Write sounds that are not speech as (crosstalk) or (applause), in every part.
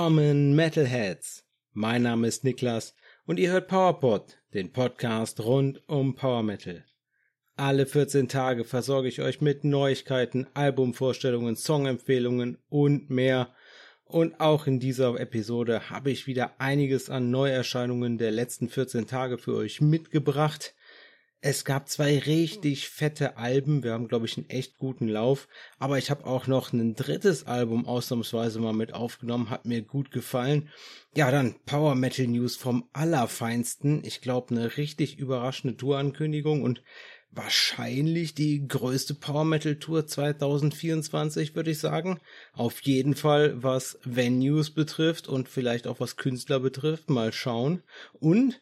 Willkommen Metalheads! Mein Name ist Niklas und ihr hört PowerPod, den Podcast rund um Power Metal. Alle 14 Tage versorge ich euch mit Neuigkeiten, Albumvorstellungen, Songempfehlungen und mehr. Und auch in dieser Episode habe ich wieder einiges an Neuerscheinungen der letzten 14 Tage für euch mitgebracht. Es gab zwei richtig fette Alben. Wir haben, glaube ich, einen echt guten Lauf. Aber ich habe auch noch ein drittes Album ausnahmsweise mal mit aufgenommen. Hat mir gut gefallen. Ja, dann Power Metal News vom Allerfeinsten. Ich glaube, eine richtig überraschende Tourankündigung und wahrscheinlich die größte Power Metal Tour 2024, würde ich sagen. Auf jeden Fall, was Venues betrifft und vielleicht auch was Künstler betrifft. Mal schauen. Und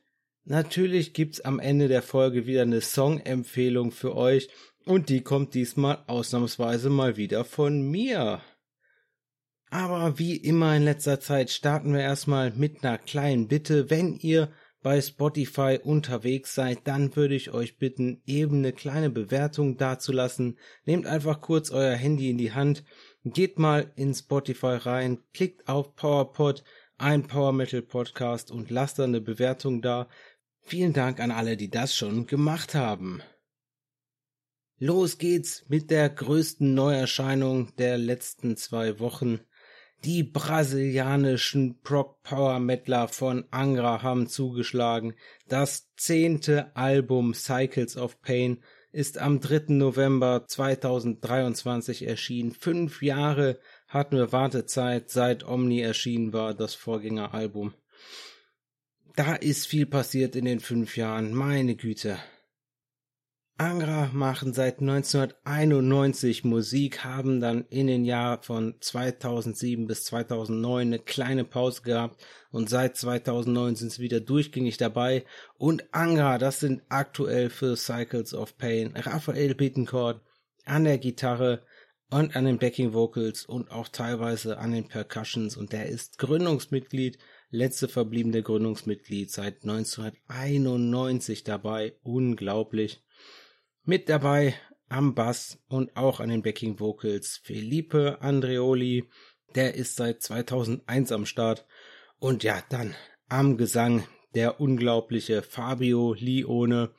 Natürlich gibt's am Ende der Folge wieder eine Song-Empfehlung für euch und die kommt diesmal ausnahmsweise mal wieder von mir. Aber wie immer in letzter Zeit starten wir erstmal mit einer kleinen Bitte. Wenn ihr bei Spotify unterwegs seid, dann würde ich euch bitten, eben eine kleine Bewertung dazulassen. Nehmt einfach kurz euer Handy in die Hand, geht mal in Spotify rein, klickt auf PowerPod, ein Power Metal Podcast und lasst da eine Bewertung da. Vielen Dank an alle, die das schon gemacht haben. Los geht's mit der größten Neuerscheinung der letzten zwei Wochen. Die brasilianischen Proc Power Metaler von Angra haben zugeschlagen. Das zehnte Album Cycles of Pain ist am 3. November 2023 erschienen. Fünf Jahre hatten wir Wartezeit, seit Omni erschienen war, das Vorgängeralbum. Da ist viel passiert in den fünf Jahren, meine Güte. Angra machen seit 1991 Musik, haben dann in den Jahren von 2007 bis 2009 eine kleine Pause gehabt und seit 2009 sind sie wieder durchgängig dabei. Und Angra, das sind aktuell für Cycles of Pain Raphael Bittencourt an der Gitarre und an den Backing Vocals und auch teilweise an den Percussions und der ist Gründungsmitglied letzte verbliebene Gründungsmitglied seit 1991 dabei. Unglaublich. Mit dabei am Bass und auch an den Backing Vocals Felipe Andreoli. Der ist seit 2001 am Start. Und ja, dann am Gesang der unglaubliche Fabio Lione.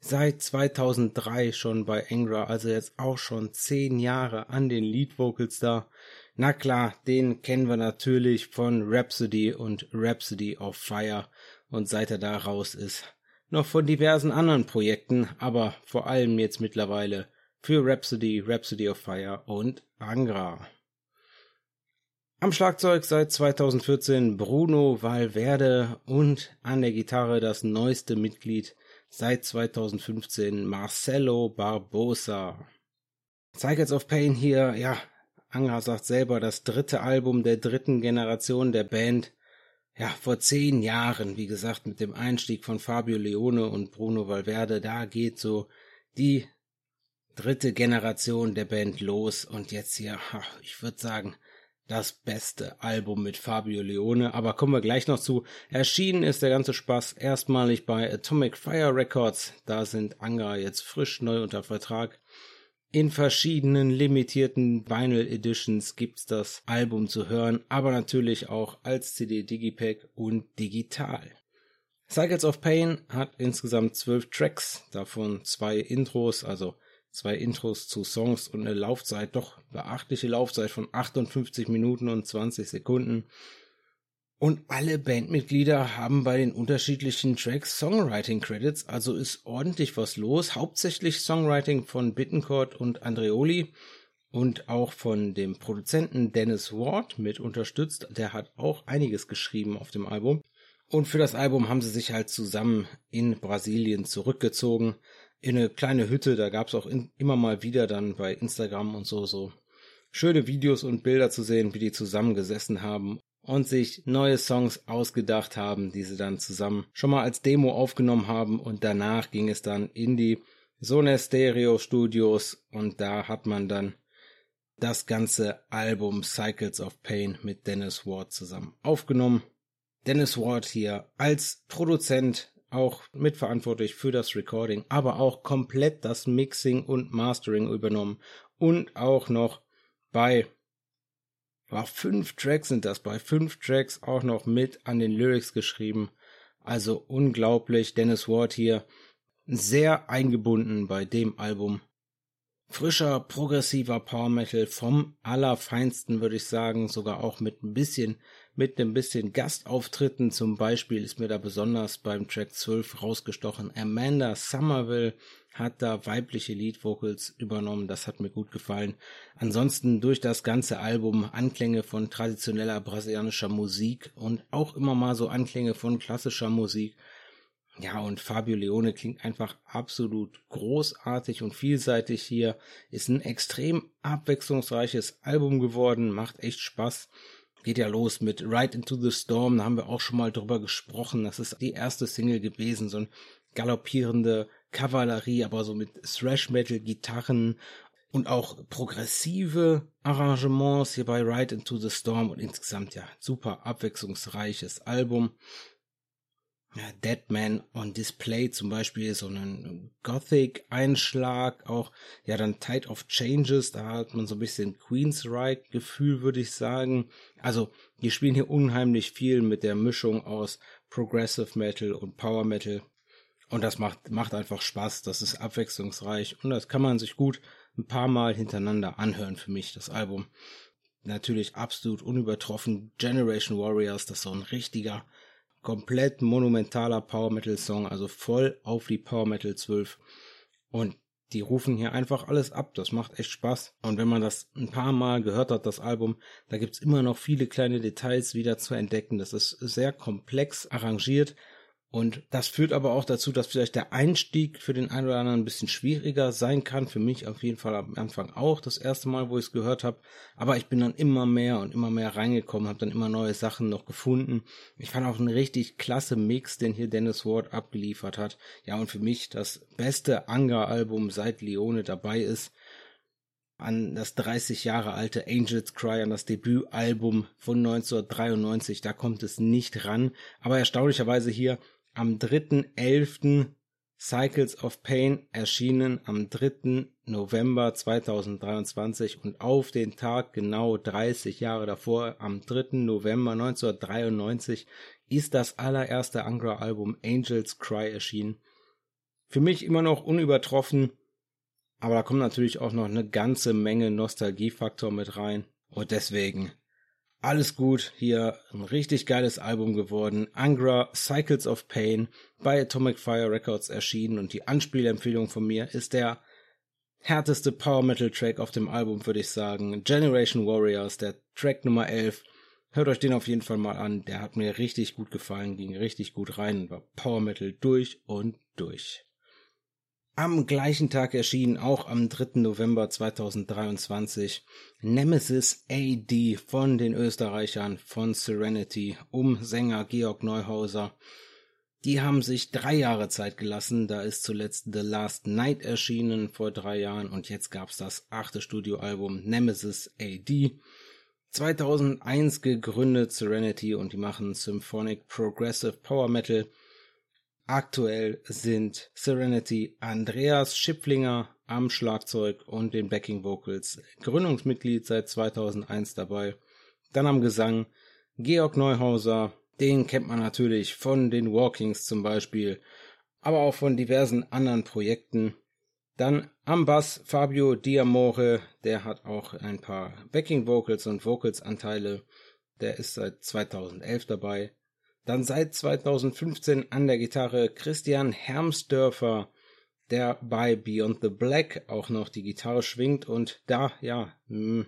Seit 2003 schon bei Angra, also jetzt auch schon zehn Jahre an den Lead Vocals da. Na klar, den kennen wir natürlich von Rhapsody und Rhapsody of Fire und seit er da raus ist, noch von diversen anderen Projekten, aber vor allem jetzt mittlerweile für Rhapsody, Rhapsody of Fire und Angra. Am Schlagzeug seit 2014 Bruno Valverde und an der Gitarre das neueste Mitglied seit 2015 Marcelo Barbosa. Cycles of Pain hier, ja, Angra sagt selber, das dritte Album der dritten Generation der Band. Ja, vor zehn Jahren, wie gesagt, mit dem Einstieg von Fabio Leone und Bruno Valverde, da geht so die dritte Generation der Band los und jetzt hier, ich würde sagen, das beste Album mit Fabio Leone, aber kommen wir gleich noch zu. Erschienen ist der ganze Spaß erstmalig bei Atomic Fire Records. Da sind Angra jetzt frisch neu unter Vertrag. In verschiedenen limitierten Vinyl Editions gibt's das Album zu hören, aber natürlich auch als CD Digipack und digital. Cycles of Pain hat insgesamt zwölf Tracks, davon zwei Intros, also zwei Intros zu Songs und eine Laufzeit, doch beachtliche Laufzeit von 58 Minuten und 20 Sekunden. Und alle Bandmitglieder haben bei den unterschiedlichen Tracks Songwriting Credits, also ist ordentlich was los. Hauptsächlich Songwriting von Bittencourt und Andreoli und auch von dem Produzenten Dennis Ward mit unterstützt. Der hat auch einiges geschrieben auf dem Album. Und für das Album haben sie sich halt zusammen in Brasilien zurückgezogen. In eine kleine Hütte, da gab's auch in, immer mal wieder dann bei Instagram und so, so schöne Videos und Bilder zu sehen, wie die zusammengesessen haben und sich neue Songs ausgedacht haben, die sie dann zusammen schon mal als Demo aufgenommen haben und danach ging es dann in die Sone Stereo Studios und da hat man dann das ganze Album Cycles of Pain mit Dennis Ward zusammen aufgenommen. Dennis Ward hier als Produzent auch mitverantwortlich für das Recording, aber auch komplett das Mixing und Mastering übernommen und auch noch bei War fünf Tracks sind das, bei fünf Tracks auch noch mit an den Lyrics geschrieben. Also unglaublich. Dennis Ward hier sehr eingebunden bei dem Album. Frischer, progressiver Power Metal vom allerfeinsten, würde ich sagen, sogar auch mit ein bisschen, mit ein bisschen Gastauftritten. Zum Beispiel ist mir da besonders beim Track 12 rausgestochen. Amanda Somerville hat da weibliche Lead Vocals übernommen. Das hat mir gut gefallen. Ansonsten durch das ganze Album Anklänge von traditioneller brasilianischer Musik und auch immer mal so Anklänge von klassischer Musik. Ja, und Fabio Leone klingt einfach absolut großartig und vielseitig hier. Ist ein extrem abwechslungsreiches Album geworden, macht echt Spaß. Geht ja los mit Right into the Storm, da haben wir auch schon mal drüber gesprochen. Das ist die erste Single gewesen, so ein galoppierende Kavallerie, aber so mit Thrash Metal Gitarren und auch progressive Arrangements hier bei Right into the Storm und insgesamt ja super abwechslungsreiches Album ja, Deadman on Display zum Beispiel so einen Gothic-Einschlag, auch ja dann Tide of Changes, da hat man so ein bisschen Queensryche-Gefühl, würde ich sagen. Also die spielen hier unheimlich viel mit der Mischung aus Progressive Metal und Power Metal. Und das macht, macht einfach Spaß, das ist abwechslungsreich und das kann man sich gut ein paar Mal hintereinander anhören für mich, das Album. Natürlich absolut unübertroffen. Generation Warriors, das ist so ein richtiger komplett monumentaler Power Metal Song, also voll auf die Power Metal 12. Und die rufen hier einfach alles ab. Das macht echt Spaß. Und wenn man das ein paar Mal gehört hat, das Album, da gibt's immer noch viele kleine Details wieder zu entdecken. Das ist sehr komplex arrangiert und das führt aber auch dazu, dass vielleicht der Einstieg für den einen oder anderen ein bisschen schwieriger sein kann. Für mich auf jeden Fall am Anfang auch das erste Mal, wo ich es gehört habe. Aber ich bin dann immer mehr und immer mehr reingekommen, habe dann immer neue Sachen noch gefunden. Ich fand auch einen richtig klasse Mix, den hier Dennis Ward abgeliefert hat. Ja, und für mich das beste Anga-Album seit Leone dabei ist an das 30 Jahre alte Angels Cry, an das Debütalbum von 1993. Da kommt es nicht ran. Aber erstaunlicherweise hier am 3.11. Cycles of Pain erschienen am 3. November 2023 und auf den Tag genau 30 Jahre davor, am 3. November 1993, ist das allererste Angra-Album Angels Cry erschienen. Für mich immer noch unübertroffen, aber da kommt natürlich auch noch eine ganze Menge Nostalgiefaktor mit rein und deswegen alles gut, hier ein richtig geiles Album geworden. Angra Cycles of Pain bei Atomic Fire Records erschienen und die Anspielempfehlung von mir ist der härteste Power Metal Track auf dem Album, würde ich sagen. Generation Warriors, der Track Nummer 11. Hört euch den auf jeden Fall mal an. Der hat mir richtig gut gefallen, ging richtig gut rein, war Power Metal durch und durch. Am gleichen Tag erschien auch am 3. November 2023 Nemesis AD von den Österreichern von Serenity um Sänger Georg Neuhauser. Die haben sich drei Jahre Zeit gelassen, da ist zuletzt The Last Night erschienen vor drei Jahren und jetzt gab's das achte Studioalbum Nemesis AD. 2001 gegründet Serenity und die machen Symphonic Progressive Power Metal Aktuell sind Serenity Andreas Schipflinger am Schlagzeug und den Backing Vocals, Gründungsmitglied seit 2001 dabei. Dann am Gesang Georg Neuhauser, den kennt man natürlich von den Walkings zum Beispiel, aber auch von diversen anderen Projekten. Dann am Bass Fabio Diamore, der hat auch ein paar Backing Vocals und Vocals Anteile. Der ist seit 2011 dabei. Dann seit 2015 an der Gitarre Christian Hermsdörfer, der bei Beyond the Black auch noch die Gitarre schwingt und da, ja, mh, hm,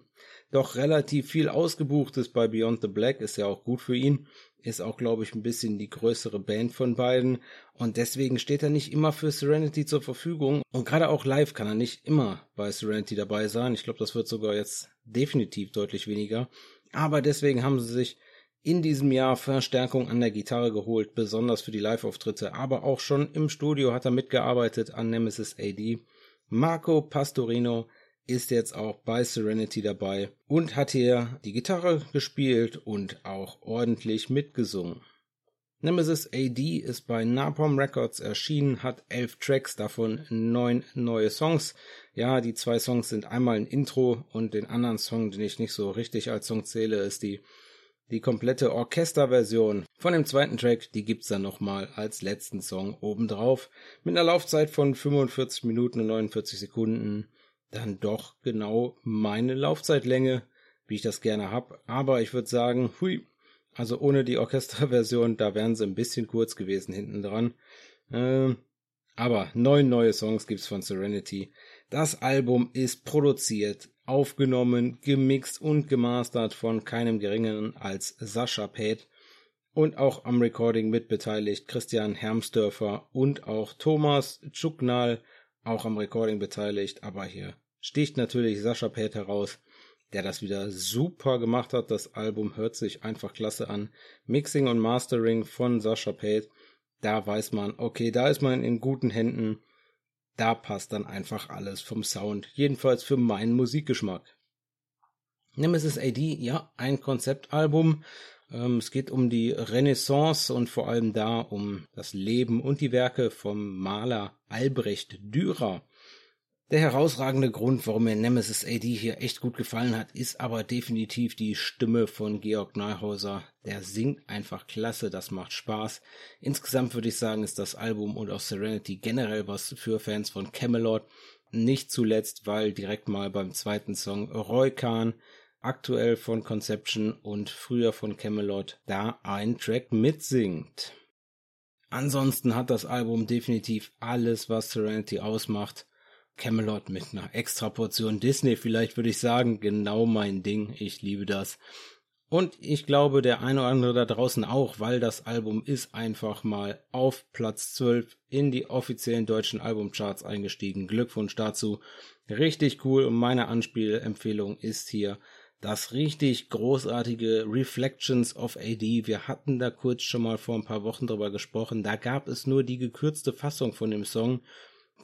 doch relativ viel ausgebucht ist bei Beyond the Black, ist ja auch gut für ihn, ist auch, glaube ich, ein bisschen die größere Band von beiden und deswegen steht er nicht immer für Serenity zur Verfügung und gerade auch live kann er nicht immer bei Serenity dabei sein. Ich glaube, das wird sogar jetzt definitiv deutlich weniger, aber deswegen haben sie sich in diesem Jahr Verstärkung an der Gitarre geholt, besonders für die Live-Auftritte, aber auch schon im Studio hat er mitgearbeitet an Nemesis AD. Marco Pastorino ist jetzt auch bei Serenity dabei und hat hier die Gitarre gespielt und auch ordentlich mitgesungen. Nemesis AD ist bei Napalm Records erschienen, hat elf Tracks, davon neun neue Songs. Ja, die zwei Songs sind einmal ein Intro und den anderen Song, den ich nicht so richtig als Song zähle, ist die die komplette Orchesterversion von dem zweiten Track, die gibt's dann nochmal als letzten Song obendrauf. Mit einer Laufzeit von 45 Minuten und 49 Sekunden. Dann doch genau meine Laufzeitlänge, wie ich das gerne hab. Aber ich würde sagen, hui, also ohne die Orchesterversion, da wären sie ein bisschen kurz gewesen hinten dran. Ähm, aber neun neue Songs gibt's von Serenity. Das Album ist produziert, aufgenommen, gemixt und gemastert von keinem geringeren als Sascha Peth und auch am Recording mitbeteiligt Christian Hermsdörfer und auch Thomas Tschuknal auch am Recording beteiligt, aber hier sticht natürlich Sascha Peth heraus der das wieder super gemacht hat. Das Album hört sich einfach klasse an. Mixing und Mastering von Sascha Pate. Da weiß man, okay, da ist man in guten Händen. Da passt dann einfach alles vom Sound. Jedenfalls für meinen Musikgeschmack. Nemesis AD, ja, ein Konzeptalbum. Ähm, es geht um die Renaissance und vor allem da um das Leben und die Werke vom Maler Albrecht Dürer. Der herausragende Grund, warum mir Nemesis AD hier echt gut gefallen hat, ist aber definitiv die Stimme von Georg Neuhauser. Der singt einfach klasse, das macht Spaß. Insgesamt würde ich sagen, ist das Album und auch Serenity generell was für Fans von Camelot. Nicht zuletzt, weil direkt mal beim zweiten Song Roy Khan, aktuell von Conception und früher von Camelot, da ein Track mitsingt. Ansonsten hat das Album definitiv alles, was Serenity ausmacht. Camelot mit einer extra Portion Disney, vielleicht würde ich sagen, genau mein Ding. Ich liebe das. Und ich glaube, der eine oder andere da draußen auch, weil das Album ist einfach mal auf Platz 12 in die offiziellen deutschen Albumcharts eingestiegen. Glückwunsch dazu. Richtig cool und meine Anspielempfehlung ist hier das richtig großartige Reflections of AD. Wir hatten da kurz schon mal vor ein paar Wochen drüber gesprochen. Da gab es nur die gekürzte Fassung von dem Song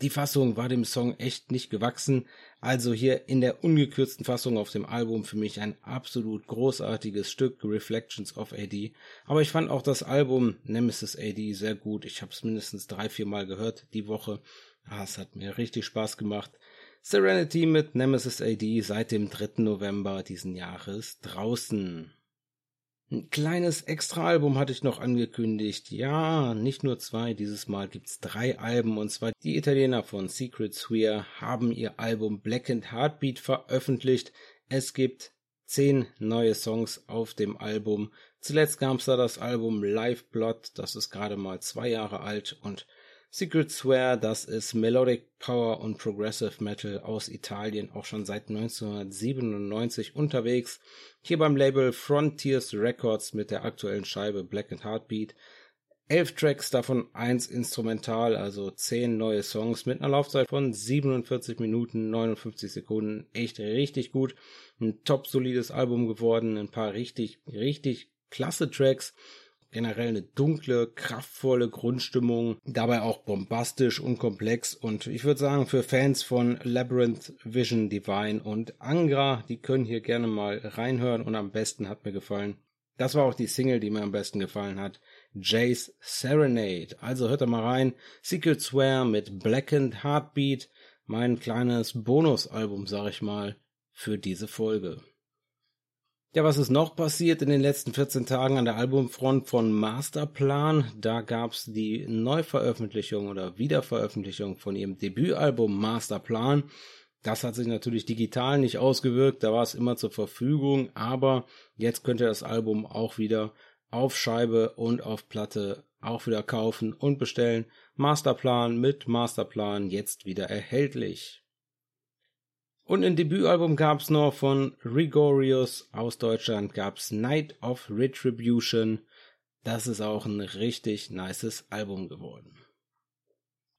die Fassung war dem Song echt nicht gewachsen, also hier in der ungekürzten Fassung auf dem Album für mich ein absolut großartiges Stück, Reflections of AD. Aber ich fand auch das Album Nemesis AD sehr gut. Ich habe es mindestens drei, vier Mal gehört die Woche. Ah, es hat mir richtig Spaß gemacht. Serenity mit Nemesis AD seit dem 3. November diesen Jahres draußen. Ein kleines Extra-Album hatte ich noch angekündigt. Ja, nicht nur zwei, dieses Mal gibt's drei Alben und zwar die Italiener von Secret Sphere haben ihr Album Black and Heartbeat veröffentlicht. Es gibt zehn neue Songs auf dem Album. Zuletzt gab's da das Album Live Blood, das ist gerade mal zwei Jahre alt und Secret Swear, das ist Melodic Power und Progressive Metal aus Italien, auch schon seit 1997 unterwegs. Hier beim Label Frontiers Records mit der aktuellen Scheibe Black and Heartbeat. Elf Tracks, davon eins instrumental, also zehn neue Songs mit einer Laufzeit von 47 Minuten 59 Sekunden. Echt richtig gut. Ein top solides Album geworden, ein paar richtig, richtig klasse Tracks generell eine dunkle, kraftvolle Grundstimmung, dabei auch bombastisch und komplex und ich würde sagen, für Fans von Labyrinth, Vision, Divine und Angra, die können hier gerne mal reinhören und am besten hat mir gefallen. Das war auch die Single, die mir am besten gefallen hat. Jay's Serenade. Also hört da mal rein. Secret Swear mit Blackened Heartbeat. Mein kleines Bonusalbum, sag ich mal, für diese Folge. Ja, was ist noch passiert in den letzten 14 Tagen an der Albumfront von Masterplan? Da gab's die Neuveröffentlichung oder Wiederveröffentlichung von ihrem Debütalbum Masterplan. Das hat sich natürlich digital nicht ausgewirkt, da war es immer zur Verfügung, aber jetzt könnt ihr das Album auch wieder auf Scheibe und auf Platte auch wieder kaufen und bestellen. Masterplan mit Masterplan jetzt wieder erhältlich. Und ein Debütalbum gab's noch von Rigorius aus Deutschland, gab's Night of Retribution. Das ist auch ein richtig nices Album geworden.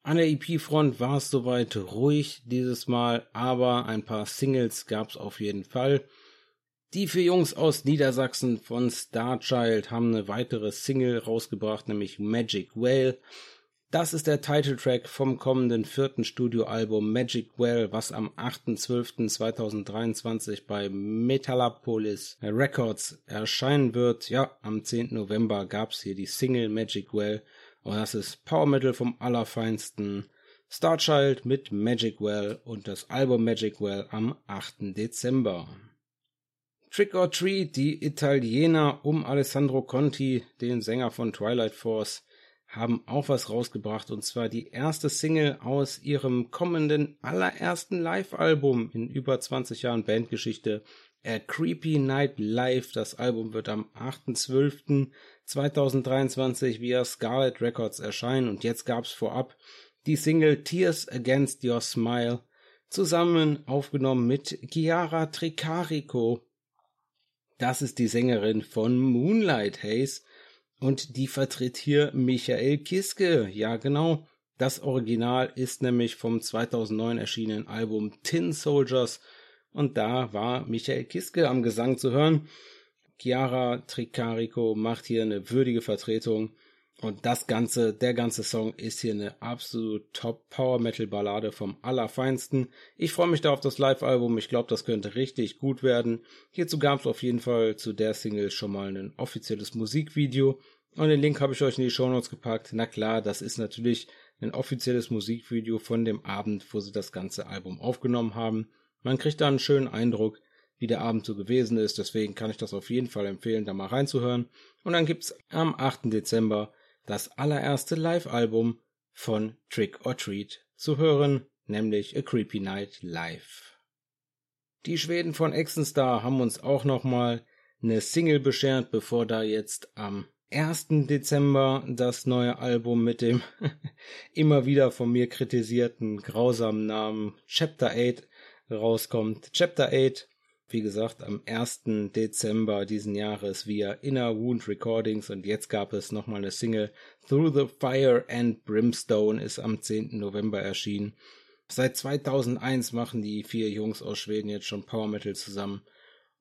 An der EP-Front war es soweit ruhig dieses Mal, aber ein paar Singles gab's auf jeden Fall. Die vier Jungs aus Niedersachsen von Starchild haben eine weitere Single rausgebracht, nämlich Magic Whale. Das ist der Titeltrack vom kommenden vierten Studioalbum Magic Well, was am 8.12.2023 bei Metalopolis Records erscheinen wird. Ja, am 10. November gab's hier die Single Magic Well und das ist Power Metal vom allerfeinsten. Starchild mit Magic Well und das Album Magic Well am 8. Dezember. Trick or Treat, die Italiener um Alessandro Conti, den Sänger von Twilight Force, haben auch was rausgebracht und zwar die erste Single aus ihrem kommenden allerersten Live-Album in über 20 Jahren Bandgeschichte. A Creepy Night Live. Das Album wird am 8.12.2023 via Scarlet Records erscheinen und jetzt gab's vorab die Single Tears Against Your Smile zusammen aufgenommen mit Chiara Tricarico. Das ist die Sängerin von Moonlight Haze und die vertritt hier Michael Kiske. Ja, genau. Das Original ist nämlich vom 2009 erschienenen Album Tin Soldiers. Und da war Michael Kiske am Gesang zu hören. Chiara Tricarico macht hier eine würdige Vertretung. Und das Ganze, der ganze Song ist hier eine absolut top Power Metal Ballade vom Allerfeinsten. Ich freue mich da auf das Live-Album. Ich glaube, das könnte richtig gut werden. Hierzu gab es auf jeden Fall zu der Single schon mal ein offizielles Musikvideo. Und den Link habe ich euch in die Show Notes gepackt. Na klar, das ist natürlich ein offizielles Musikvideo von dem Abend, wo sie das ganze Album aufgenommen haben. Man kriegt da einen schönen Eindruck, wie der Abend so gewesen ist. Deswegen kann ich das auf jeden Fall empfehlen, da mal reinzuhören. Und dann gibt's am 8. Dezember das allererste Live-Album von Trick or Treat zu hören, nämlich A Creepy Night Live. Die Schweden von Exenstar haben uns auch nochmal eine Single beschert, bevor da jetzt am 1. Dezember das neue Album mit dem (laughs) immer wieder von mir kritisierten grausamen Namen Chapter 8 rauskommt. Chapter 8 wie gesagt, am 1. Dezember diesen Jahres via Inner Wound Recordings und jetzt gab es nochmal eine Single Through the Fire and Brimstone ist am 10. November erschienen. Seit 2001 machen die vier Jungs aus Schweden jetzt schon Power Metal zusammen.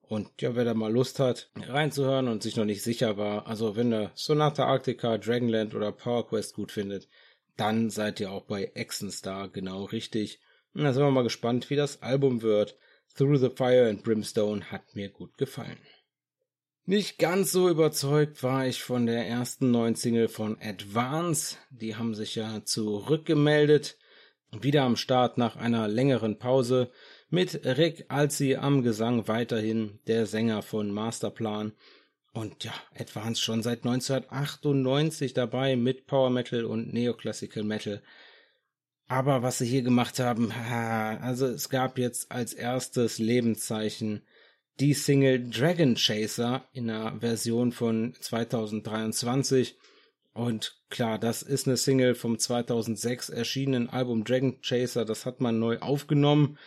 Und ja, wer da mal Lust hat, reinzuhören und sich noch nicht sicher war, also wenn ihr Sonata Arctica, Dragonland oder Power Quest gut findet, dann seid ihr auch bei Exenstar genau richtig. Und da sind wir mal gespannt, wie das Album wird. Through the Fire and Brimstone hat mir gut gefallen. Nicht ganz so überzeugt war ich von der ersten neuen Single von Advance. Die haben sich ja zurückgemeldet. Wieder am Start nach einer längeren Pause mit Rick Alzi am Gesang weiterhin der Sänger von Masterplan. Und ja, Advance schon seit 1998 dabei mit Power Metal und Neoclassical Metal. Aber was sie hier gemacht haben, (laughs) also es gab jetzt als erstes Lebenszeichen die Single Dragon Chaser in einer Version von 2023. Und klar, das ist eine Single vom 2006 erschienenen Album Dragon Chaser. Das hat man neu aufgenommen.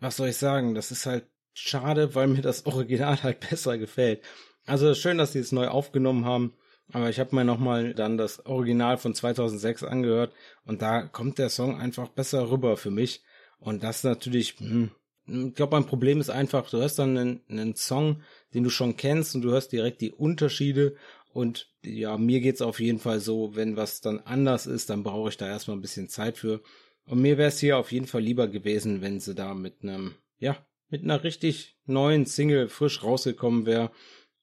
Was soll ich sagen? Das ist halt schade, weil mir das Original (laughs) halt besser gefällt. Also schön, dass sie es neu aufgenommen haben. Aber ich habe mir nochmal dann das Original von 2006 angehört und da kommt der Song einfach besser rüber für mich. Und das natürlich, hm, ich glaube, mein Problem ist einfach, du hörst dann einen, einen Song, den du schon kennst und du hörst direkt die Unterschiede und ja, mir geht's auf jeden Fall so, wenn was dann anders ist, dann brauche ich da erstmal ein bisschen Zeit für. Und mir wäre es hier auf jeden Fall lieber gewesen, wenn sie da mit einem, ja, mit einer richtig neuen Single frisch rausgekommen wäre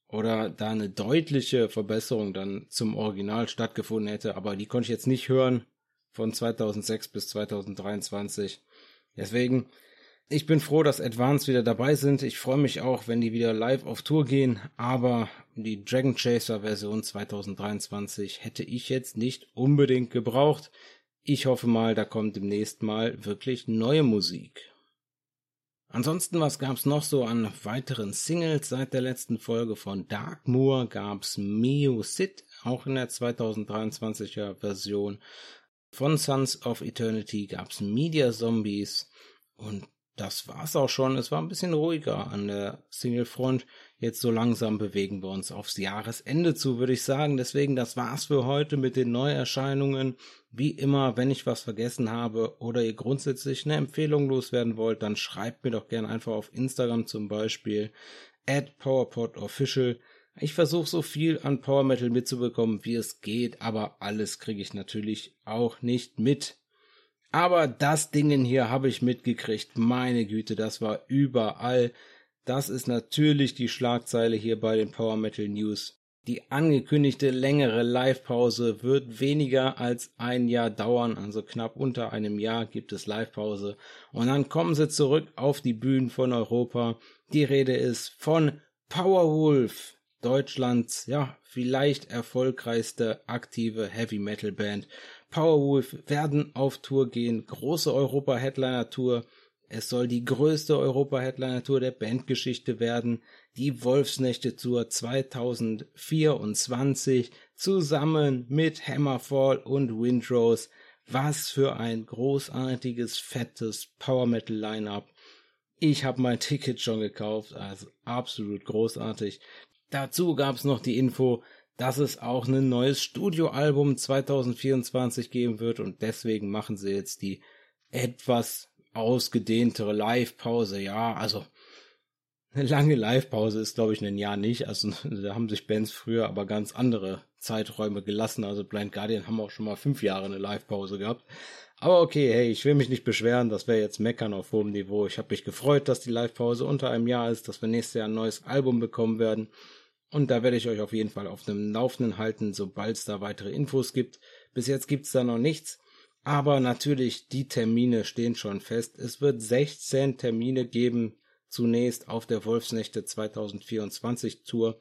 oder da eine deutliche Verbesserung dann zum Original stattgefunden hätte, aber die konnte ich jetzt nicht hören von 2006 bis 2023. Deswegen, ich bin froh, dass Advance wieder dabei sind. Ich freue mich auch, wenn die wieder live auf Tour gehen, aber die Dragon Chaser Version 2023 hätte ich jetzt nicht unbedingt gebraucht. Ich hoffe mal, da kommt demnächst mal wirklich neue Musik. Ansonsten, was gab's noch so an weiteren Singles? Seit der letzten Folge von Darkmoor gab's Mio Sid, auch in der 2023er Version. Von Sons of Eternity gab's Media Zombies und das war's auch schon. Es war ein bisschen ruhiger an der Singlefront. Jetzt so langsam bewegen wir uns aufs Jahresende zu, würde ich sagen. Deswegen, das war's für heute mit den Neuerscheinungen. Wie immer, wenn ich was vergessen habe oder ihr grundsätzlich eine Empfehlung loswerden wollt, dann schreibt mir doch gerne einfach auf Instagram zum Beispiel at PowerPodOfficial Ich versuche so viel an Power Metal mitzubekommen, wie es geht, aber alles kriege ich natürlich auch nicht mit. Aber das Dingen hier habe ich mitgekriegt. Meine Güte, das war überall. Das ist natürlich die Schlagzeile hier bei den Power Metal News. Die angekündigte längere Live-Pause wird weniger als ein Jahr dauern, also knapp unter einem Jahr gibt es Live-Pause. Und dann kommen sie zurück auf die Bühnen von Europa. Die Rede ist von Powerwolf, Deutschlands, ja, vielleicht erfolgreichste aktive Heavy Metal Band. Powerwolf werden auf Tour gehen, große Europa-Headliner-Tour. Es soll die größte Europa-Headliner-Tour der Bandgeschichte werden, die Wolfsnächte-Tour 2024, zusammen mit Hammerfall und Windrose. Was für ein großartiges, fettes Power-Metal-Line-Up. Ich habe mein Ticket schon gekauft, also absolut großartig. Dazu gab's noch die Info, dass es auch ein neues Studioalbum 2024 geben wird und deswegen machen sie jetzt die etwas ausgedehntere Live-Pause. Ja, also eine lange Live-Pause ist, glaube ich, ein Jahr nicht. Also (laughs) da haben sich Bands früher aber ganz andere Zeiträume gelassen. Also Blind Guardian haben auch schon mal fünf Jahre eine Live-Pause gehabt. Aber okay, hey, ich will mich nicht beschweren, das wäre jetzt meckern auf hohem Niveau. Ich habe mich gefreut, dass die Live-Pause unter einem Jahr ist, dass wir nächstes Jahr ein neues Album bekommen werden. Und da werde ich euch auf jeden Fall auf dem Laufenden halten, sobald es da weitere Infos gibt. Bis jetzt gibt's da noch nichts. Aber natürlich, die Termine stehen schon fest. Es wird 16 Termine geben, zunächst auf der Wolfsnächte 2024 Tour.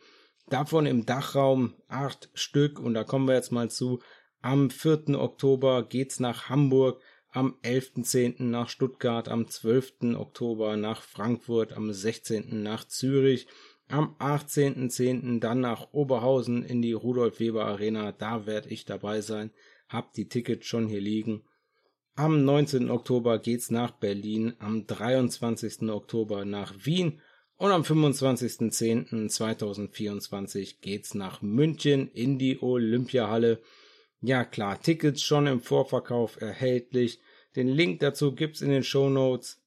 Davon im Dachraum acht Stück und da kommen wir jetzt mal zu. Am 4. Oktober geht's nach Hamburg, am 11.10. nach Stuttgart, am 12. Oktober nach Frankfurt, am 16. nach Zürich, am 18.10. dann nach Oberhausen in die Rudolf Weber Arena. Da werde ich dabei sein. Hab die Tickets schon hier liegen. Am 19. Oktober geht's nach Berlin, am 23. Oktober nach Wien und am 25.10.2024 geht's nach München in die Olympiahalle. Ja klar, Tickets schon im Vorverkauf erhältlich. Den Link dazu gibt's in den Show Notes.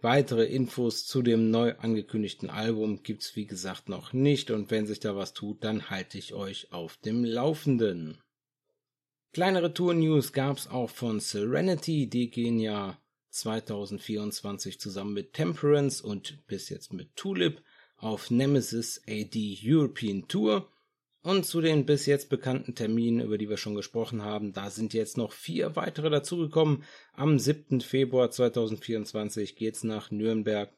Weitere Infos zu dem neu angekündigten Album gibt's wie gesagt noch nicht und wenn sich da was tut, dann halte ich euch auf dem Laufenden. Kleinere Tour-News gab's auch von Serenity, die gehen ja 2024 zusammen mit Temperance und bis jetzt mit Tulip auf Nemesis AD European Tour. Und zu den bis jetzt bekannten Terminen, über die wir schon gesprochen haben, da sind jetzt noch vier weitere dazugekommen. Am 7. Februar 2024 geht's nach Nürnberg,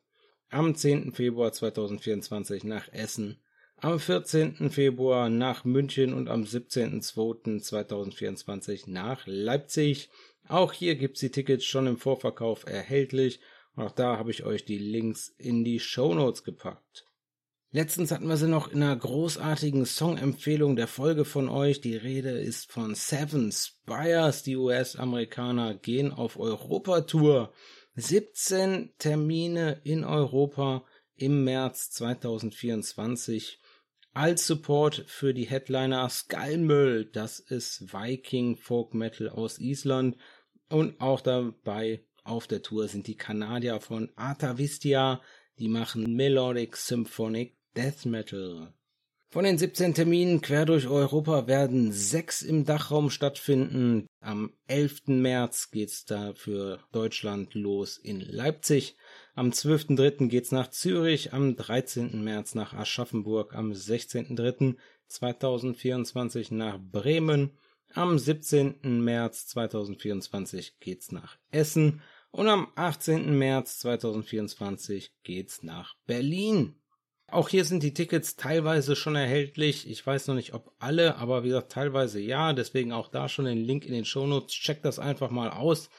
am 10. Februar 2024 nach Essen, am 14. Februar nach München und am 17.02.2024 nach Leipzig. Auch hier gibt's die Tickets schon im Vorverkauf erhältlich. Und auch da habe ich euch die Links in die Show Notes gepackt. Letztens hatten wir sie noch in einer großartigen Songempfehlung der Folge von euch. Die Rede ist von Seven Spires. Die US-Amerikaner gehen auf Europatour. 17 Termine in Europa im März 2024. Als Support für die Headliner Skullmüll, das ist Viking Folk Metal aus Island. Und auch dabei auf der Tour sind die Kanadier von Atavistia, die machen Melodic Symphonic Death Metal. Von den 17 Terminen quer durch Europa werden sechs im Dachraum stattfinden. Am 11. März geht's da für Deutschland los in Leipzig. Am 12.3. geht's nach Zürich. Am 13. März nach Aschaffenburg. Am 16.3.2024 nach Bremen. Am 17. März 2024 geht's nach Essen. Und am 18. März 2024 geht's nach Berlin. Auch hier sind die Tickets teilweise schon erhältlich. Ich weiß noch nicht, ob alle, aber wie gesagt, teilweise ja. Deswegen auch da schon den Link in den Shownotes. Checkt das einfach mal aus.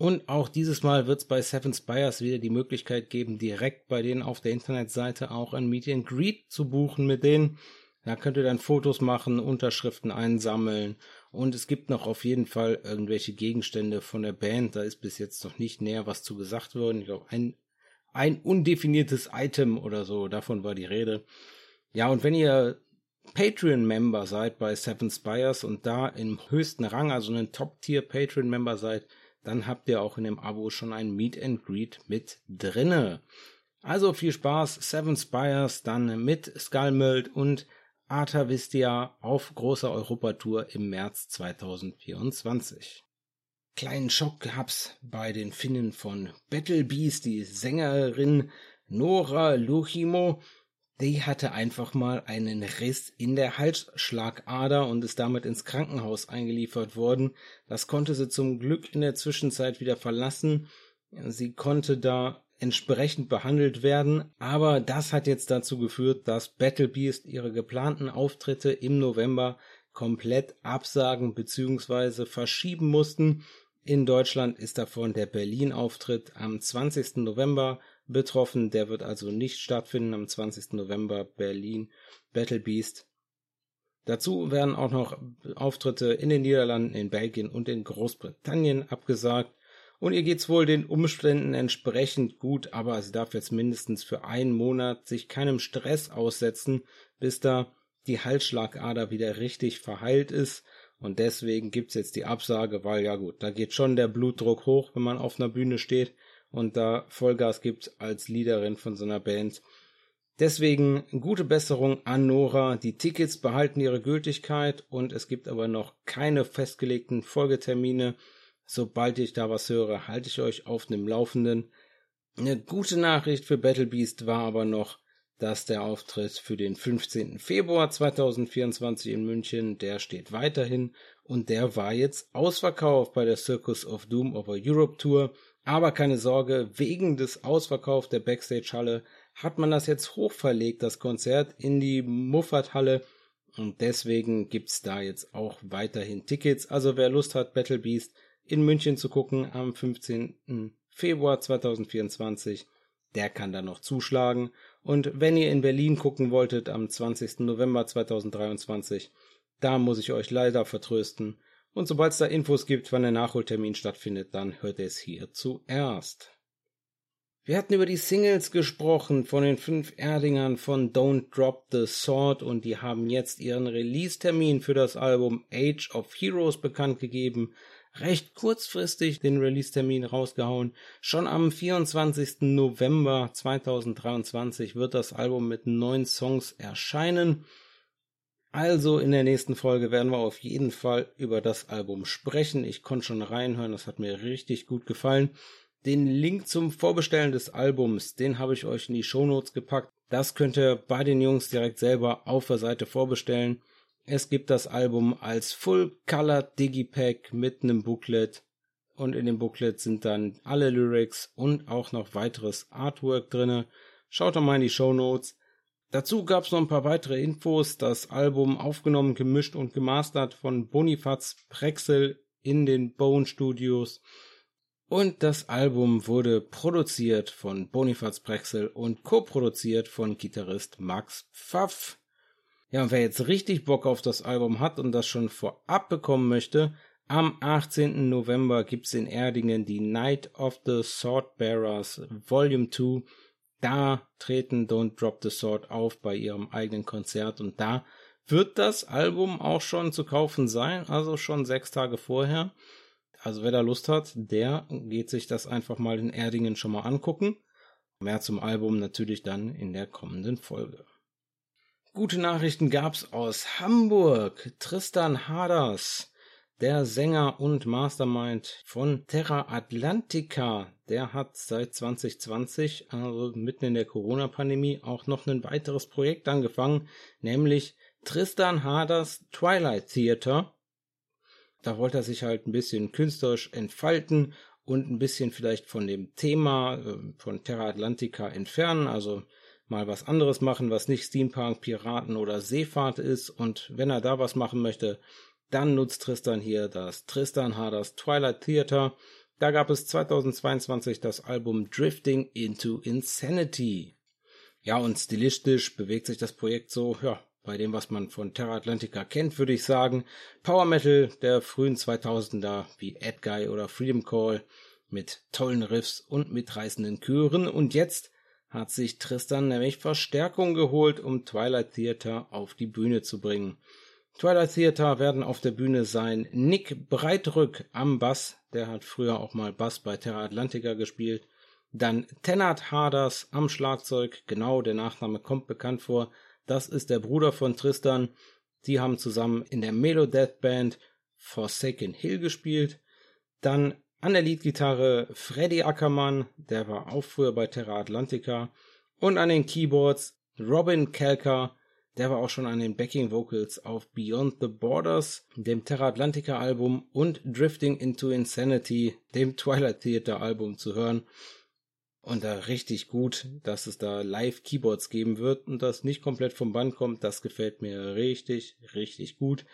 Und auch dieses Mal wird es bei Seven Spires wieder die Möglichkeit geben, direkt bei denen auf der Internetseite auch ein Meet and Greet zu buchen mit denen. Da könnt ihr dann Fotos machen, Unterschriften einsammeln und es gibt noch auf jeden Fall irgendwelche Gegenstände von der Band. Da ist bis jetzt noch nicht näher was zu gesagt worden. Ich glaube, ein ein undefiniertes Item oder so, davon war die Rede. Ja, und wenn ihr Patreon-Member seid bei Seven Spires und da im höchsten Rang, also ein Top-Tier-Patreon-Member seid, dann habt ihr auch in dem Abo schon ein Meet and Greet mit drinne. Also viel Spaß, Seven Spires dann mit Skullmöld und Artavistia auf großer Europatour im März 2024. Kleinen Schock gab's bei den Finnen von Battle Beast, die Sängerin Nora Luchimo, die hatte einfach mal einen Riss in der Halsschlagader und ist damit ins Krankenhaus eingeliefert worden. Das konnte sie zum Glück in der Zwischenzeit wieder verlassen. Sie konnte da entsprechend behandelt werden. Aber das hat jetzt dazu geführt, dass Battle Beast ihre geplanten Auftritte im November komplett absagen bzw. verschieben mussten. In Deutschland ist davon der Berlin-Auftritt am 20. November betroffen. Der wird also nicht stattfinden am 20. November Berlin Battle Beast. Dazu werden auch noch Auftritte in den Niederlanden, in Belgien und in Großbritannien abgesagt. Und ihr geht's wohl den Umständen entsprechend gut, aber sie darf jetzt mindestens für einen Monat sich keinem Stress aussetzen, bis da die Halsschlagader wieder richtig verheilt ist. Und deswegen gibt's jetzt die Absage, weil ja gut, da geht schon der Blutdruck hoch, wenn man auf einer Bühne steht und da Vollgas gibt als Leaderin von so einer Band. Deswegen gute Besserung an Nora. Die Tickets behalten ihre Gültigkeit und es gibt aber noch keine festgelegten Folgetermine. Sobald ich da was höre, halte ich euch auf dem Laufenden. Eine gute Nachricht für Battle Beast war aber noch, dass der Auftritt für den 15. Februar 2024 in München, der steht weiterhin und der war jetzt ausverkauft bei der Circus of Doom over Europe Tour. Aber keine Sorge, wegen des Ausverkaufs der Backstage-Halle hat man das jetzt hochverlegt, das Konzert in die Muffert-Halle. Und deswegen gibt's da jetzt auch weiterhin Tickets. Also wer Lust hat, Battle Beast in München zu gucken am 15. Februar 2024. Der kann da noch zuschlagen. Und wenn ihr in Berlin gucken wolltet am 20. November 2023, da muss ich euch leider vertrösten. Und sobald es da Infos gibt, wann der Nachholtermin stattfindet, dann hört es hier zuerst. Wir hatten über die Singles gesprochen von den fünf Erdingern von Don't Drop the Sword und die haben jetzt ihren Release-Termin für das Album Age of Heroes bekannt gegeben recht kurzfristig den Release-Termin rausgehauen. Schon am 24. November 2023 wird das Album mit neun Songs erscheinen. Also in der nächsten Folge werden wir auf jeden Fall über das Album sprechen. Ich konnte schon reinhören, das hat mir richtig gut gefallen. Den Link zum Vorbestellen des Albums, den habe ich euch in die Shownotes gepackt. Das könnt ihr bei den Jungs direkt selber auf der Seite vorbestellen. Es gibt das Album als Full Color Digipack mit einem Booklet und in dem Booklet sind dann alle Lyrics und auch noch weiteres Artwork drinne. Schaut doch mal in die Show Notes. Dazu gab es noch ein paar weitere Infos. Das Album aufgenommen, gemischt und gemastert von Bonifaz Prexel in den Bone Studios. Und das Album wurde produziert von Bonifaz Prexel und co-produziert von Gitarrist Max Pfaff. Ja, und wer jetzt richtig Bock auf das Album hat und das schon vorab bekommen möchte, am 18. November gibt's in Erdingen die Night of the Swordbearers Volume 2. Da treten Don't Drop the Sword auf bei ihrem eigenen Konzert und da wird das Album auch schon zu kaufen sein, also schon sechs Tage vorher. Also wer da Lust hat, der geht sich das einfach mal in Erdingen schon mal angucken. Mehr zum Album natürlich dann in der kommenden Folge. Gute Nachrichten gab's aus Hamburg. Tristan Haders, der Sänger und Mastermind von Terra Atlantica, der hat seit 2020, also mitten in der Corona-Pandemie, auch noch ein weiteres Projekt angefangen, nämlich Tristan Haders Twilight Theater. Da wollte er sich halt ein bisschen künstlerisch entfalten und ein bisschen vielleicht von dem Thema äh, von Terra Atlantica entfernen, also mal was anderes machen, was nicht Steampunk, Piraten oder Seefahrt ist. Und wenn er da was machen möchte, dann nutzt Tristan hier das Tristan Harders Twilight Theater. Da gab es 2022 das Album Drifting into Insanity. Ja, und stilistisch bewegt sich das Projekt so, ja, bei dem, was man von Terra Atlantica kennt, würde ich sagen, Power Metal der frühen 2000er wie Guy oder Freedom Call mit tollen Riffs und mitreißenden Chören und jetzt hat sich Tristan nämlich Verstärkung geholt, um Twilight Theater auf die Bühne zu bringen. Twilight Theater werden auf der Bühne sein Nick Breitrück am Bass, der hat früher auch mal Bass bei Terra Atlantica gespielt. Dann Tennant Harders am Schlagzeug, genau, der Nachname kommt bekannt vor. Das ist der Bruder von Tristan. Die haben zusammen in der Melo Death Band Forsaken Hill gespielt. Dann an der Leadgitarre Freddy Ackermann, der war auch früher bei Terra Atlantica. Und an den Keyboards Robin Kelker, der war auch schon an den Backing Vocals auf Beyond the Borders, dem Terra Atlantica Album und Drifting into Insanity, dem Twilight Theater Album zu hören. Und da richtig gut, dass es da live Keyboards geben wird und das nicht komplett vom Band kommt. Das gefällt mir richtig, richtig gut.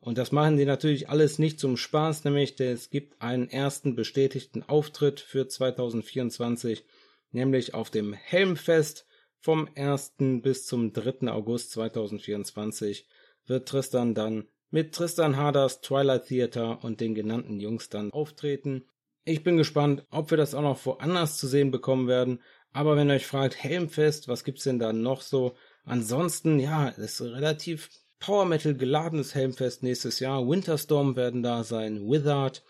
Und das machen die natürlich alles nicht zum Spaß, nämlich es gibt einen ersten bestätigten Auftritt für 2024, nämlich auf dem Helmfest vom 1. bis zum 3. August 2024 wird Tristan dann mit Tristan Harders Twilight Theater und den genannten Jungs dann auftreten. Ich bin gespannt, ob wir das auch noch woanders zu sehen bekommen werden. Aber wenn ihr euch fragt, Helmfest, was gibt's denn da noch so? Ansonsten, ja, es ist relativ Power Metal geladenes Helmfest nächstes Jahr. Winterstorm werden da sein. Wizard,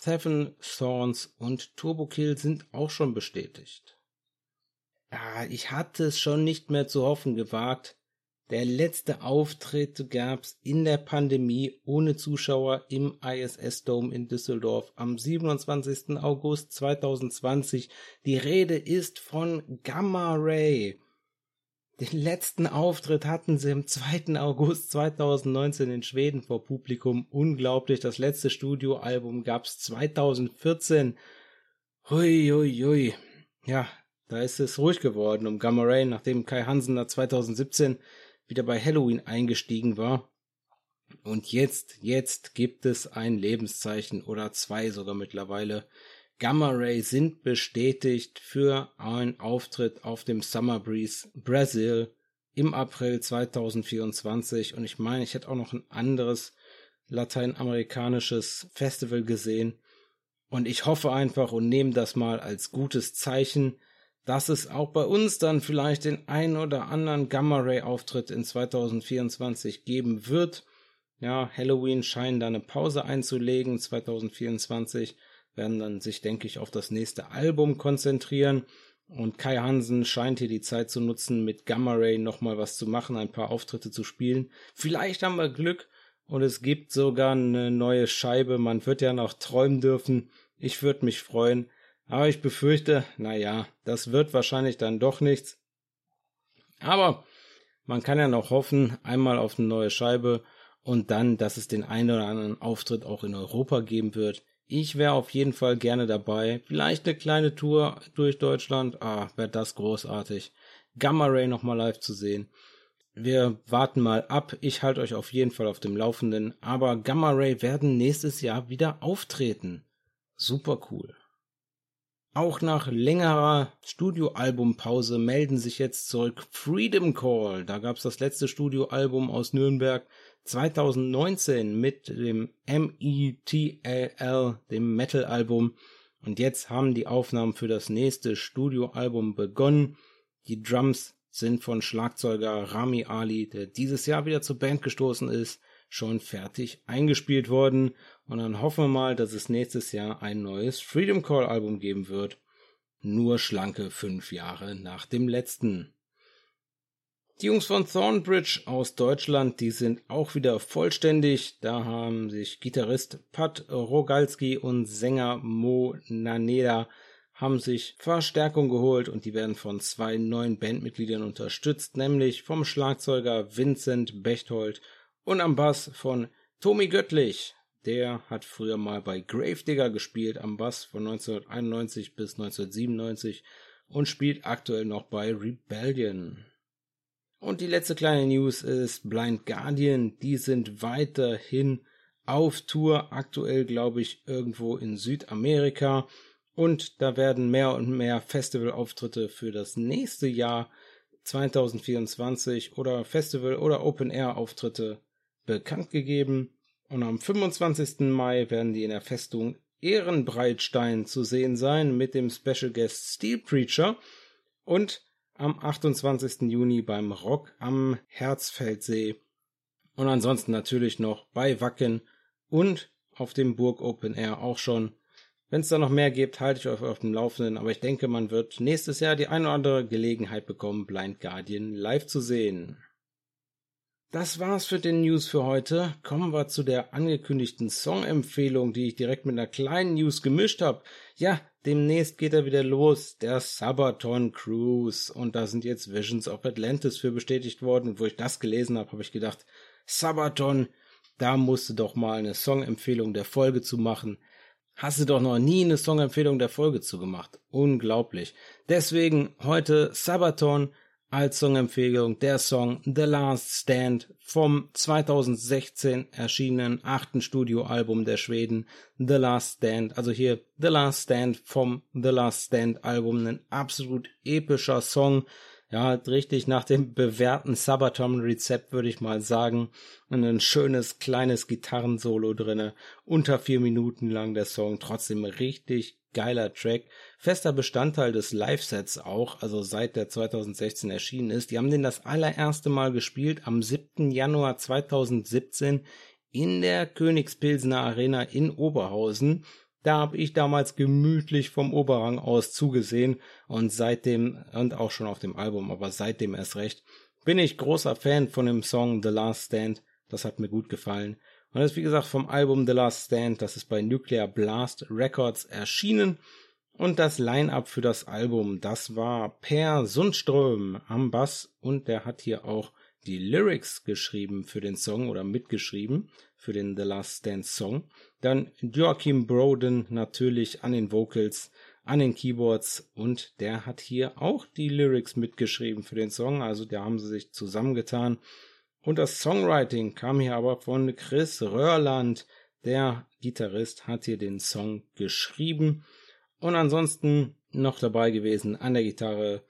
Seven Thorns und Turbo Kill sind auch schon bestätigt. Ja, ich hatte es schon nicht mehr zu hoffen gewagt, der letzte Auftritt gab's in der Pandemie ohne Zuschauer im ISS Dome in Düsseldorf am 27. August 2020. Die Rede ist von Gamma Ray. Den letzten Auftritt hatten sie am 2. August 2019 in Schweden vor Publikum. Unglaublich, das letzte Studioalbum gab's 2014. Hui, hui, hui. Ja, da ist es ruhig geworden um Gamma Ray, nachdem Kai Hansen da 2017 wieder bei Halloween eingestiegen war. Und jetzt, jetzt gibt es ein Lebenszeichen oder zwei sogar mittlerweile. Gamma Ray sind bestätigt für einen Auftritt auf dem Summer Breeze Brazil im April 2024. Und ich meine, ich hätte auch noch ein anderes lateinamerikanisches Festival gesehen. Und ich hoffe einfach und nehme das mal als gutes Zeichen, dass es auch bei uns dann vielleicht den ein oder anderen Gamma Ray Auftritt in 2024 geben wird. Ja, Halloween scheint da eine Pause einzulegen. 2024 werden dann sich, denke ich, auf das nächste Album konzentrieren. Und Kai Hansen scheint hier die Zeit zu nutzen, mit Gamma Ray nochmal was zu machen, ein paar Auftritte zu spielen. Vielleicht haben wir Glück und es gibt sogar eine neue Scheibe. Man wird ja noch träumen dürfen. Ich würde mich freuen. Aber ich befürchte, naja, das wird wahrscheinlich dann doch nichts. Aber man kann ja noch hoffen, einmal auf eine neue Scheibe und dann, dass es den einen oder anderen Auftritt auch in Europa geben wird. Ich wäre auf jeden Fall gerne dabei. Vielleicht eine kleine Tour durch Deutschland. Ah, wäre das großartig. Gamma Ray nochmal live zu sehen. Wir warten mal ab. Ich halte euch auf jeden Fall auf dem Laufenden. Aber Gamma Ray werden nächstes Jahr wieder auftreten. Super cool. Auch nach längerer Studioalbumpause melden sich jetzt zurück Freedom Call. Da gab's das letzte Studioalbum aus Nürnberg 2019 mit dem METL, dem Metal-Album. Und jetzt haben die Aufnahmen für das nächste Studioalbum begonnen. Die Drums sind von Schlagzeuger Rami Ali, der dieses Jahr wieder zur Band gestoßen ist, schon fertig eingespielt worden und dann hoffen wir mal, dass es nächstes Jahr ein neues Freedom Call Album geben wird. Nur schlanke fünf Jahre nach dem letzten. Die Jungs von Thornbridge aus Deutschland, die sind auch wieder vollständig. Da haben sich Gitarrist Pat Rogalski und Sänger Mo Naneda haben sich Verstärkung geholt und die werden von zwei neuen Bandmitgliedern unterstützt, nämlich vom Schlagzeuger Vincent Bechtold und am Bass von Tommy Göttlich. Der hat früher mal bei Gravedigger gespielt am Bass von 1991 bis 1997 und spielt aktuell noch bei Rebellion. Und die letzte kleine News ist Blind Guardian. Die sind weiterhin auf Tour, aktuell glaube ich irgendwo in Südamerika. Und da werden mehr und mehr Festivalauftritte für das nächste Jahr 2024 oder Festival oder Open Air Auftritte bekannt gegeben und am 25. Mai werden die in der Festung Ehrenbreitstein zu sehen sein mit dem Special Guest Steel Preacher und am 28. Juni beim Rock am Herzfeldsee und ansonsten natürlich noch bei Wacken und auf dem Burg Open Air auch schon Wenn es da noch mehr gibt, halte ich euch auf dem Laufenden, aber ich denke, man wird nächstes Jahr die eine oder andere Gelegenheit bekommen, Blind Guardian live zu sehen. Das war's für den News für heute. Kommen wir zu der angekündigten Songempfehlung, die ich direkt mit einer kleinen News gemischt habe. Ja, demnächst geht er wieder los, der Sabaton Cruise. Und da sind jetzt Visions of Atlantis für bestätigt worden. Und wo ich das gelesen habe, habe ich gedacht, Sabaton, da musst du doch mal eine Songempfehlung der Folge zu machen. Hast du doch noch nie eine Songempfehlung der Folge zu gemacht. Unglaublich. Deswegen heute Sabaton als Songempfehlung der Song The Last Stand vom 2016 erschienenen achten Studioalbum der Schweden The Last Stand. Also hier The Last Stand vom The Last Stand Album. Ein absolut epischer Song. Ja, richtig nach dem bewährten Sabaton-Rezept würde ich mal sagen. ein schönes kleines Gitarrensolo drinne. Unter vier Minuten lang der Song. Trotzdem richtig geiler Track, fester Bestandteil des Live-Sets auch, also seit der 2016 erschienen ist. Die haben den das allererste Mal gespielt am 7. Januar 2017 in der Königspilsener Arena in Oberhausen. Da habe ich damals gemütlich vom Oberrang aus zugesehen und seitdem, und auch schon auf dem Album, aber seitdem erst recht, bin ich großer Fan von dem Song The Last Stand. Das hat mir gut gefallen. Und das ist wie gesagt vom Album The Last Stand, das ist bei Nuclear Blast Records erschienen. Und das Line-up für das Album, das war Per Sundström am Bass und der hat hier auch die Lyrics geschrieben für den Song oder mitgeschrieben für den The Last Stand Song. Dann Joachim Broden natürlich an den Vocals, an den Keyboards und der hat hier auch die Lyrics mitgeschrieben für den Song. Also da haben sie sich zusammengetan und das Songwriting kam hier aber von Chris Röhrland. Der Gitarrist hat hier den Song geschrieben. Und ansonsten noch dabei gewesen an der Gitarre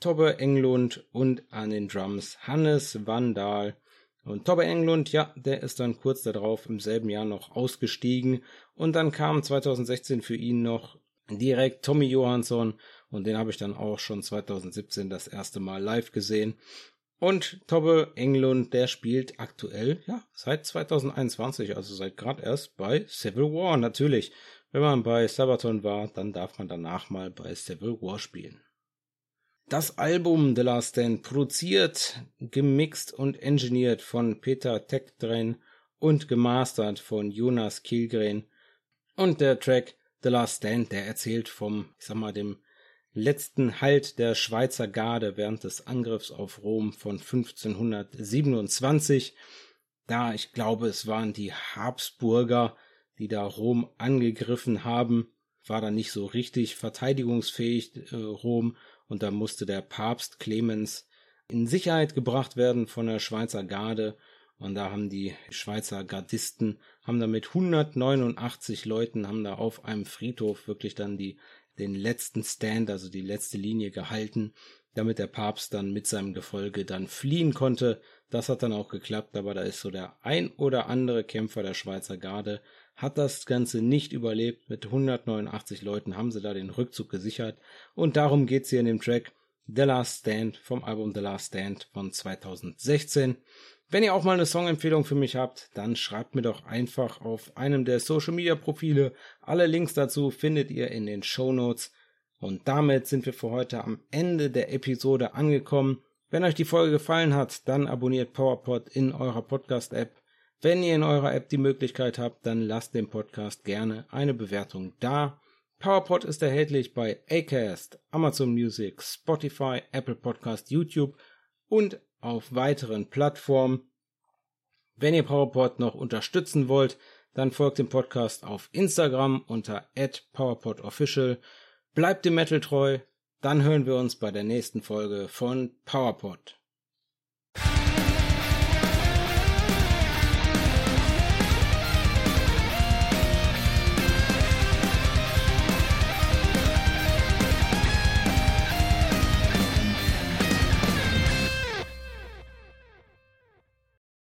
Tobbe Englund und an den Drums Hannes Vandal. Und Tobbe Englund, ja, der ist dann kurz darauf im selben Jahr noch ausgestiegen. Und dann kam 2016 für ihn noch direkt Tommy Johansson. Und den habe ich dann auch schon 2017 das erste Mal live gesehen. Und Tobbe Englund, der spielt aktuell, ja, seit 2021, also seit gerade erst bei Civil War. Natürlich, wenn man bei Sabaton war, dann darf man danach mal bei Civil War spielen. Das Album The Last Stand produziert, gemixt und engineert von Peter Tekdren und gemastert von Jonas Kilgren. Und der Track The Last Stand, der erzählt vom, ich sag mal, dem letzten Halt der Schweizer Garde während des Angriffs auf Rom von 1527. Da, ich glaube, es waren die Habsburger, die da Rom angegriffen haben, war da nicht so richtig verteidigungsfähig äh, Rom und da musste der Papst Clemens in Sicherheit gebracht werden von der Schweizer Garde und da haben die Schweizer Gardisten haben da mit 189 Leuten haben da auf einem Friedhof wirklich dann die den letzten Stand, also die letzte Linie gehalten, damit der Papst dann mit seinem Gefolge dann fliehen konnte. Das hat dann auch geklappt, aber da ist so der ein oder andere Kämpfer der Schweizer Garde, hat das Ganze nicht überlebt. Mit 189 Leuten haben sie da den Rückzug gesichert. Und darum geht's hier in dem Track The Last Stand vom Album The Last Stand von 2016. Wenn ihr auch mal eine Songempfehlung für mich habt, dann schreibt mir doch einfach auf einem der Social Media Profile. Alle Links dazu findet ihr in den Show Notes. Und damit sind wir für heute am Ende der Episode angekommen. Wenn euch die Folge gefallen hat, dann abonniert PowerPod in eurer Podcast-App. Wenn ihr in eurer App die Möglichkeit habt, dann lasst dem Podcast gerne eine Bewertung da. PowerPod ist erhältlich bei Acast, Amazon Music, Spotify, Apple Podcast, YouTube und auf weiteren Plattformen. Wenn ihr PowerPod noch unterstützen wollt, dann folgt dem Podcast auf Instagram unter @powerpodofficial. Bleibt dem Metal treu, dann hören wir uns bei der nächsten Folge von PowerPod.